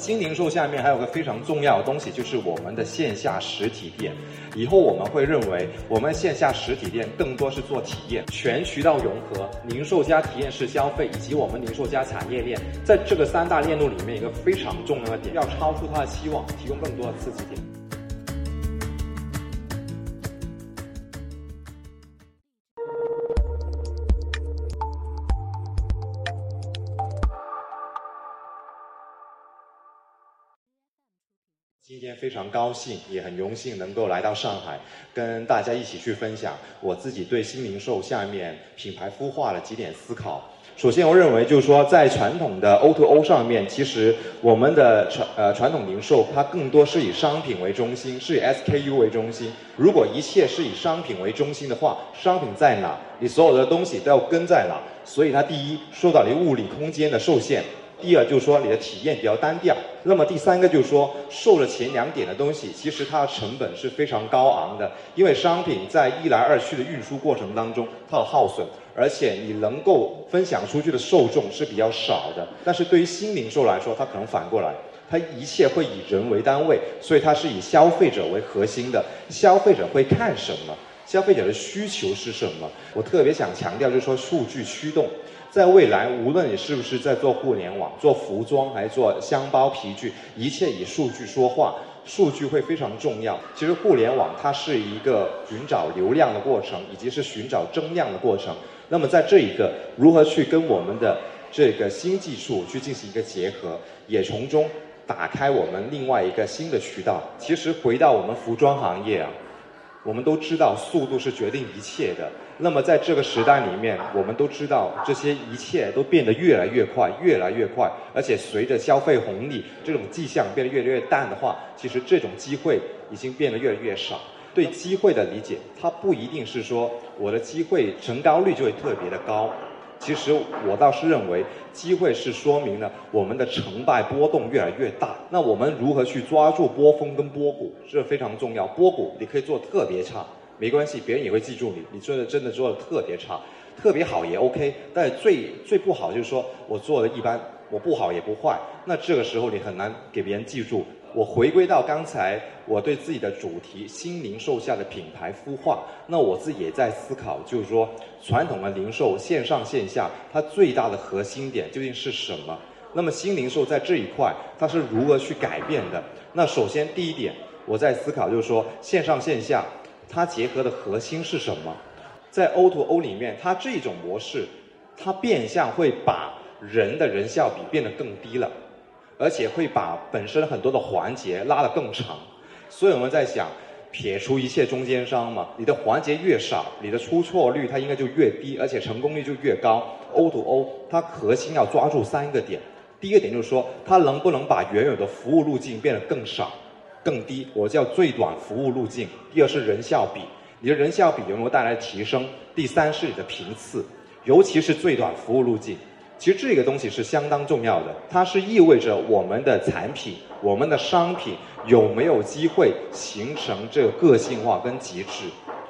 新零售下面还有个非常重要的东西，就是我们的线下实体店。以后我们会认为，我们线下实体店更多是做体验，全渠道融合，零售加体验式消费，以及我们零售加产业链，在这个三大链路里面，一个非常重要的点，要超出它的期望，提供更多的刺激点。今天非常高兴，也很荣幸能够来到上海，跟大家一起去分享我自己对新零售下面品牌孵化的几点思考。首先，我认为就是说，在传统的 O to O 上面，其实我们的传呃传统零售它更多是以商品为中心，是以 SKU 为中心。如果一切是以商品为中心的话，商品在哪，你所有的东西都要跟在哪。所以它第一受到你物理空间的受限。第二就是说你的体验比较单调，那么第三个就是说受了前两点的东西，其实它的成本是非常高昂的，因为商品在一来二去的运输过程当中，它的耗损，而且你能够分享出去的受众是比较少的。但是对于新零售来说，它可能反过来，它一切会以人为单位，所以它是以消费者为核心的，消费者会看什么，消费者的需求是什么？我特别想强调就是说数据驱动。在未来，无论你是不是在做互联网、做服装，还是做箱包、皮具，一切以数据说话，数据会非常重要。其实互联网它是一个寻找流量的过程，以及是寻找增量的过程。那么在这一个如何去跟我们的这个新技术去进行一个结合，也从中打开我们另外一个新的渠道。其实回到我们服装行业啊。我们都知道速度是决定一切的。那么在这个时代里面，我们都知道这些一切都变得越来越快，越来越快。而且随着消费红利这种迹象变得越来越淡的话，其实这种机会已经变得越来越少。对机会的理解，它不一定是说我的机会成高率就会特别的高。其实我倒是认为，机会是说明了我们的成败波动越来越大。那我们如何去抓住波峰跟波谷，这非常重要。波谷你可以做特别差，没关系，别人也会记住你。你做的真的做的特别差，特别好也 OK。但最最不好就是说我做的一般，我不好也不坏。那这个时候你很难给别人记住。我回归到刚才我对自己的主题新零售下的品牌孵化，那我自己也在思考，就是说传统的零售线上线下它最大的核心点究竟是什么？那么新零售在这一块它是如何去改变的？那首先第一点我在思考就是说线上线下它结合的核心是什么？在 O to O 里面，它这种模式它变相会把人的人效比变得更低了。而且会把本身很多的环节拉得更长，所以我们在想，撇除一切中间商嘛，你的环节越少，你的出错率它应该就越低，而且成功率就越高。O to O 它核心要抓住三个点，第一个点就是说，它能不能把原有的服务路径变得更少、更低，我叫最短服务路径。第二是人效比，你的人效比有没有带来提升？第三是你的频次，尤其是最短服务路径。其实这个东西是相当重要的，它是意味着我们的产品、我们的商品有没有机会形成这个个性化跟极致。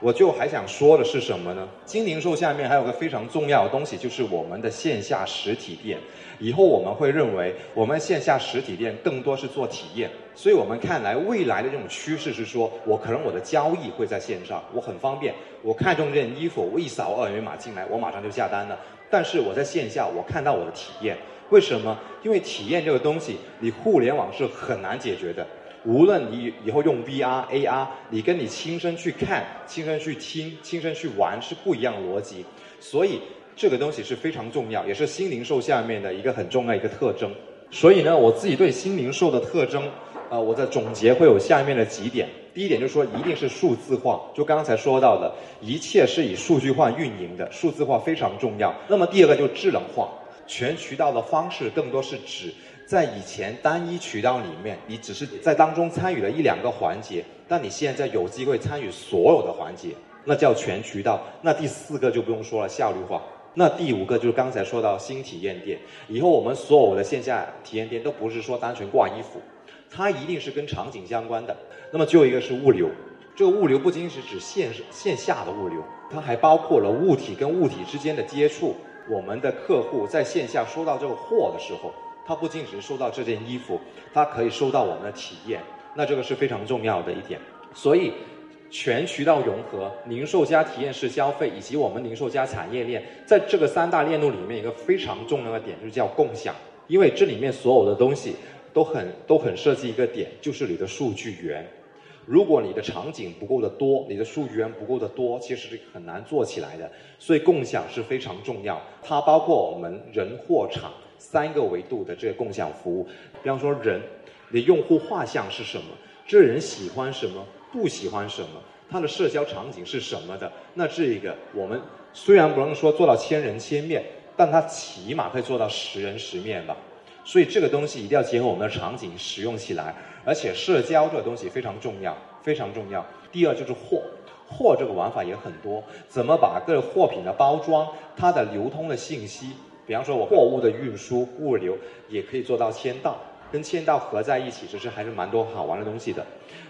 我就还想说的是什么呢？新零售下面还有个非常重要的东西，就是我们的线下实体店。以后我们会认为，我们线下实体店更多是做体验。所以我们看来未来的这种趋势是说，我可能我的交易会在线上，我很方便，我看中这件衣服，我一扫二维码进来，我马上就下单了。但是我在线下，我看到我的体验，为什么？因为体验这个东西，你互联网是很难解决的。无论你以后用 VR、AR，你跟你亲身去看、亲身去听、亲身去玩是不一样的逻辑。所以这个东西是非常重要，也是新零售下面的一个很重要一个特征。所以呢，我自己对新零售的特征，呃，我的总结会有下面的几点。第一点就是说，一定是数字化，就刚才说到的，一切是以数据化运营的，数字化非常重要。那么第二个就是智能化，全渠道的方式更多是指在以前单一渠道里面，你只是在当中参与了一两个环节，但你现在有机会参与所有的环节，那叫全渠道。那第四个就不用说了，效率化。那第五个就是刚才说到新体验店，以后我们所有的线下体验店都不是说单纯挂衣服。它一定是跟场景相关的。那么最后一个是物流，这个物流不仅是指线线下的物流，它还包括了物体跟物体之间的接触。我们的客户在线下收到这个货的时候，他不仅只是收到这件衣服，他可以收到我们的体验，那这个是非常重要的一点。所以，全渠道融合、零售加体验式消费以及我们零售加产业链，在这个三大链路里面，一个非常重要的点就是叫共享，因为这里面所有的东西都很都很涉及一个点，就是你的数据源。如果你的场景不够的多，你的数据源不够的多，其实是很难做起来的。所以共享是非常重要，它包括我们人、货、场三个维度的这个共享服务。比方说人，你用户画像是什么？这人喜欢什么？不喜欢什么？他的社交场景是什么的？那这一个我们虽然不能说做到千人千面，但它起码可以做到十人十面吧。所以这个东西一定要结合我们的场景使用起来。而且社交这个东西非常重要，非常重要。第二就是货，货这个玩法也很多，怎么把各货品的包装、它的流通的信息，比方说我货物的运输、物流，也可以做到签到，跟签到合在一起，其实还是蛮多好玩的东西的。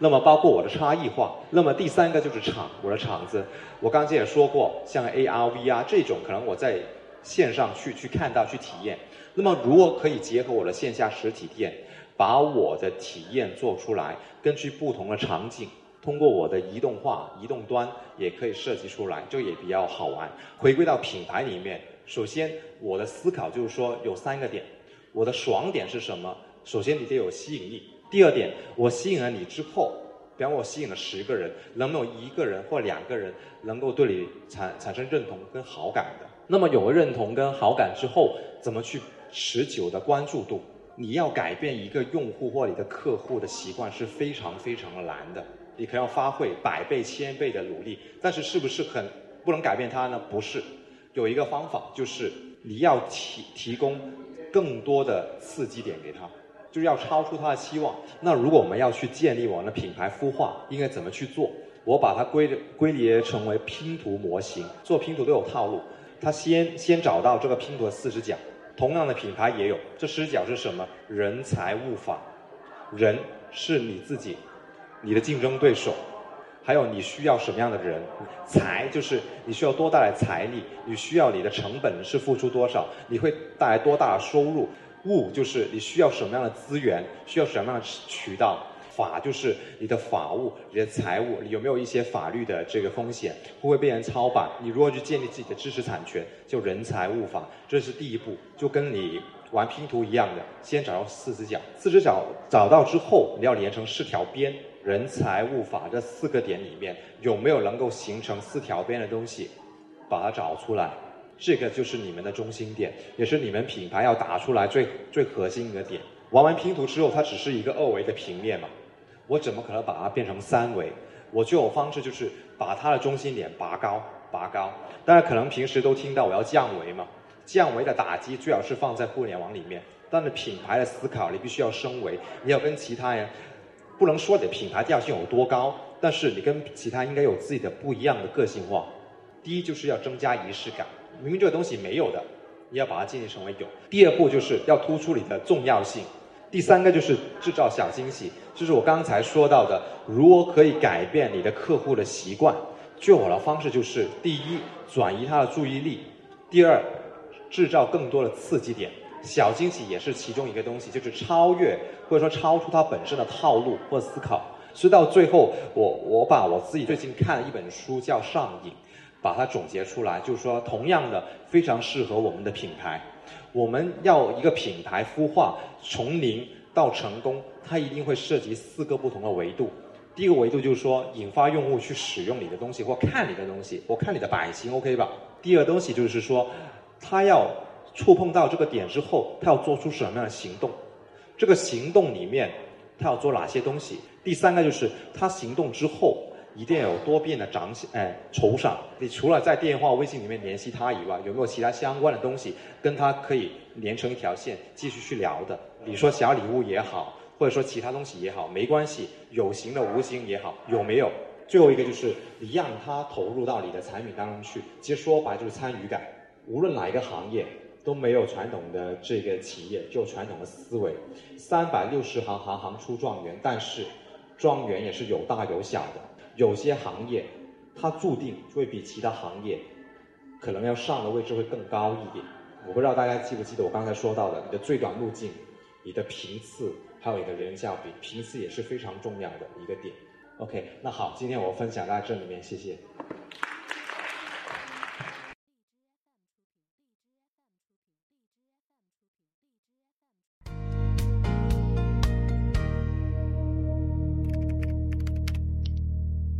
那么包括我的差异化，那么第三个就是场，我的场子，我刚才也说过，像 AR、VR 这种，可能我在线上去去看到、去体验。那么如果可以结合我的线下实体店。把我的体验做出来，根据不同的场景，通过我的移动化、移动端也可以设计出来，就也比较好玩。回归到品牌里面，首先我的思考就是说有三个点，我的爽点是什么？首先你得有吸引力。第二点，我吸引了你之后，比方我吸引了十个人，能不能一个人或两个人能够对你产产生认同跟好感的？那么有了认同跟好感之后，怎么去持久的关注度？你要改变一个用户或你的客户的习惯是非常非常的难的，你可能要发挥百倍千倍的努力，但是是不是很不能改变它呢？不是，有一个方法就是你要提提供更多的刺激点给他，就是要超出他的期望。那如果我们要去建立我们的品牌孵化，应该怎么去做？我把它归归结成为拼图模型，做拼图都有套路，他先先找到这个拼图的四只脚。同样的品牌也有，这四十角是什么？人财物法，人是你自己，你的竞争对手，还有你需要什么样的人？财就是你需要多大的财力，你需要你的成本是付出多少，你会带来多大的收入？物就是你需要什么样的资源，需要什么样的渠道？法就是你的法务、你的财务有没有一些法律的这个风险，会不会被人抄版？你如何去建立自己的知识产权？就人财物法，这是第一步，就跟你玩拼图一样的，先找到四只脚，四只脚找到之后，你要连成四条边。人财物法这四个点里面有没有能够形成四条边的东西，把它找出来，这个就是你们的中心点，也是你们品牌要打出来最最核心的点。玩完拼图之后，它只是一个二维的平面嘛。我怎么可能把它变成三维？我就有方式，就是把它的中心点拔高，拔高。大家可能平时都听到我要降维嘛，降维的打击最好是放在互联网里面。但是品牌的思考，你必须要升维，你要跟其他人，不能说你的品牌调性有多高，但是你跟其他应该有自己的不一样的个性化。第一就是要增加仪式感，明明这个东西没有的，你要把它建立成为有。第二步就是要突出你的重要性。第三个就是制造小惊喜，就是我刚才说到的，如果可以改变你的客户的习惯，最好的方式就是第一，转移他的注意力；第二，制造更多的刺激点。小惊喜也是其中一个东西，就是超越或者说超出它本身的套路或思考。所以到最后，我我把我自己最近看了一本书叫《上瘾》，把它总结出来，就是说同样的非常适合我们的品牌。我们要一个品牌孵化，从零到成功，它一定会涉及四个不同的维度。第一个维度就是说，引发用户去使用你的东西或看你的东西，我看你的版型，OK 吧？第二个东西就是说，他要触碰到这个点之后，他要做出什么样的行动？这个行动里面，他要做哪些东西？第三个就是他行动之后。一定要有多变的奖赏，哎，酬赏。你除了在电话、微信里面联系他以外，有没有其他相关的东西跟他可以连成一条线，继续去聊的？你说小礼物也好，或者说其他东西也好，没关系，有形的、无形也好，有没有？最后一个就是你让他投入到你的产品当中去，其实说白就是参与感。无论哪一个行业都没有传统的这个企业就传统的思维，三百六十行，行行出状元，但是状元也是有大有小的。有些行业，它注定会比其他行业可能要上的位置会更高一点。我不知道大家记不记得我刚才说到的，你的最短路径、你的频次，还有你的人效比，频次也是非常重要的一个点。OK，那好，今天我分享到这里面，谢谢。